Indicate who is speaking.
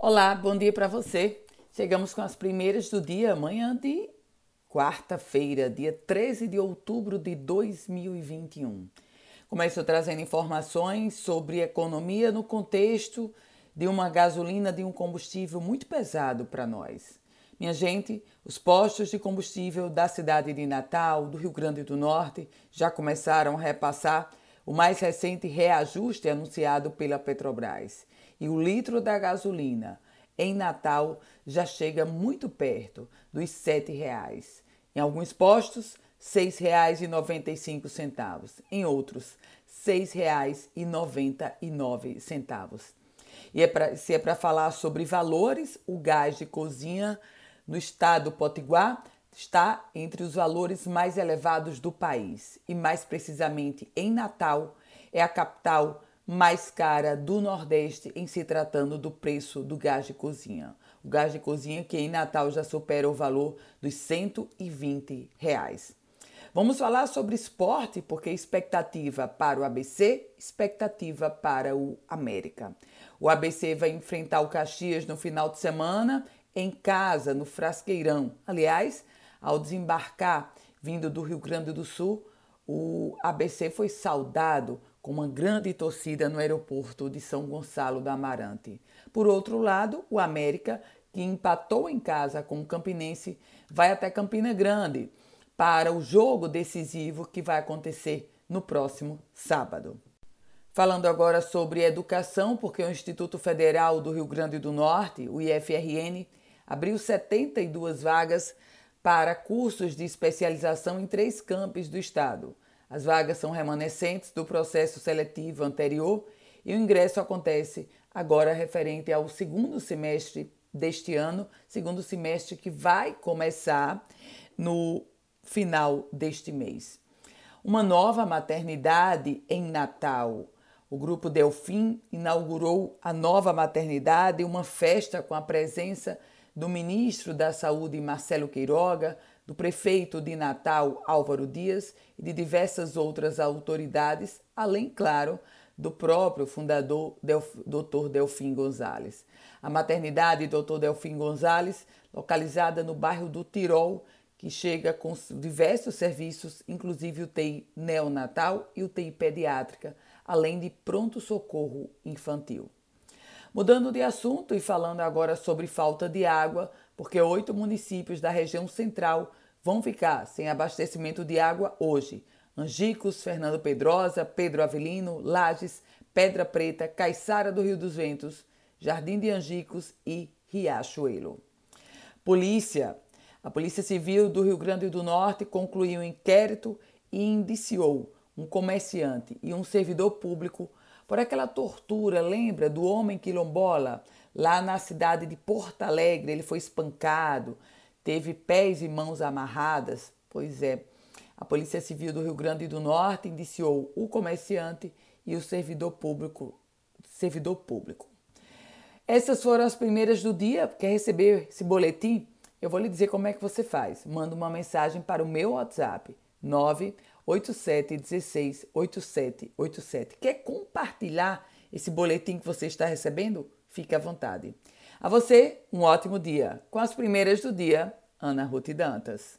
Speaker 1: Olá, bom dia para você. Chegamos com as primeiras do dia, amanhã de quarta-feira, dia 13 de outubro de 2021. Começo trazendo informações sobre economia no contexto de uma gasolina de um combustível muito pesado para nós. Minha gente, os postos de combustível da cidade de Natal, do Rio Grande do Norte, já começaram a repassar o mais recente reajuste anunciado pela Petrobras e o litro da gasolina em Natal já chega muito perto dos R$ 7,00. Em alguns postos, R$ 6,95. Em outros, R$ 6,99. E é pra, se é para falar sobre valores, o gás de cozinha no estado Potiguar está entre os valores mais elevados do país e, mais precisamente, em Natal, é a capital mais cara do Nordeste em se tratando do preço do gás de cozinha. O gás de cozinha que em Natal já supera o valor dos 120 reais. Vamos falar sobre esporte, porque expectativa para o ABC, expectativa para o América. O ABC vai enfrentar o Caxias no final de semana, em casa, no Frasqueirão. Aliás, ao desembarcar vindo do Rio Grande do Sul, o ABC foi saudado com uma grande torcida no aeroporto de São Gonçalo da Amarante. Por outro lado, o América, que empatou em casa com o Campinense, vai até Campina Grande para o jogo decisivo que vai acontecer no próximo sábado. Falando agora sobre educação, porque o Instituto Federal do Rio Grande do Norte, o IFRN, abriu 72 vagas para cursos de especialização em três campos do estado. As vagas são remanescentes do processo seletivo anterior e o ingresso acontece agora referente ao segundo semestre deste ano, segundo semestre que vai começar no final deste mês. Uma nova maternidade em Natal. O grupo Delfim inaugurou a nova maternidade, uma festa com a presença do ministro da Saúde Marcelo Queiroga, do prefeito de Natal, Álvaro Dias, e de diversas outras autoridades, além, claro, do próprio fundador Delf, Dr. Delfim Gonzalez. A maternidade Dr. Delfim Gonzalez, localizada no bairro do Tirol, que chega com diversos serviços, inclusive o TI neonatal e o TI pediátrica, além de pronto-socorro infantil. Mudando de assunto e falando agora sobre falta de água, porque oito municípios da região central vão ficar sem abastecimento de água hoje. Angicos, Fernando Pedrosa, Pedro Avelino, Lages, Pedra Preta, Caiçara do Rio dos Ventos, Jardim de Angicos e Riachuelo. Polícia. A Polícia Civil do Rio Grande do Norte concluiu um inquérito e indiciou um comerciante e um servidor público por aquela tortura, lembra do homem quilombola Lá na cidade de Porto Alegre, ele foi espancado, teve pés e mãos amarradas. Pois é, a Polícia Civil do Rio Grande do Norte indiciou o comerciante e o servidor público. Servidor público. Essas foram as primeiras do dia. Quer receber esse boletim? Eu vou lhe dizer como é que você faz. Manda uma mensagem para o meu WhatsApp 987 16 8787. Quer compartilhar esse boletim que você está recebendo? Fique à vontade. A você, um ótimo dia. Com as primeiras do dia, Ana Ruth Dantas.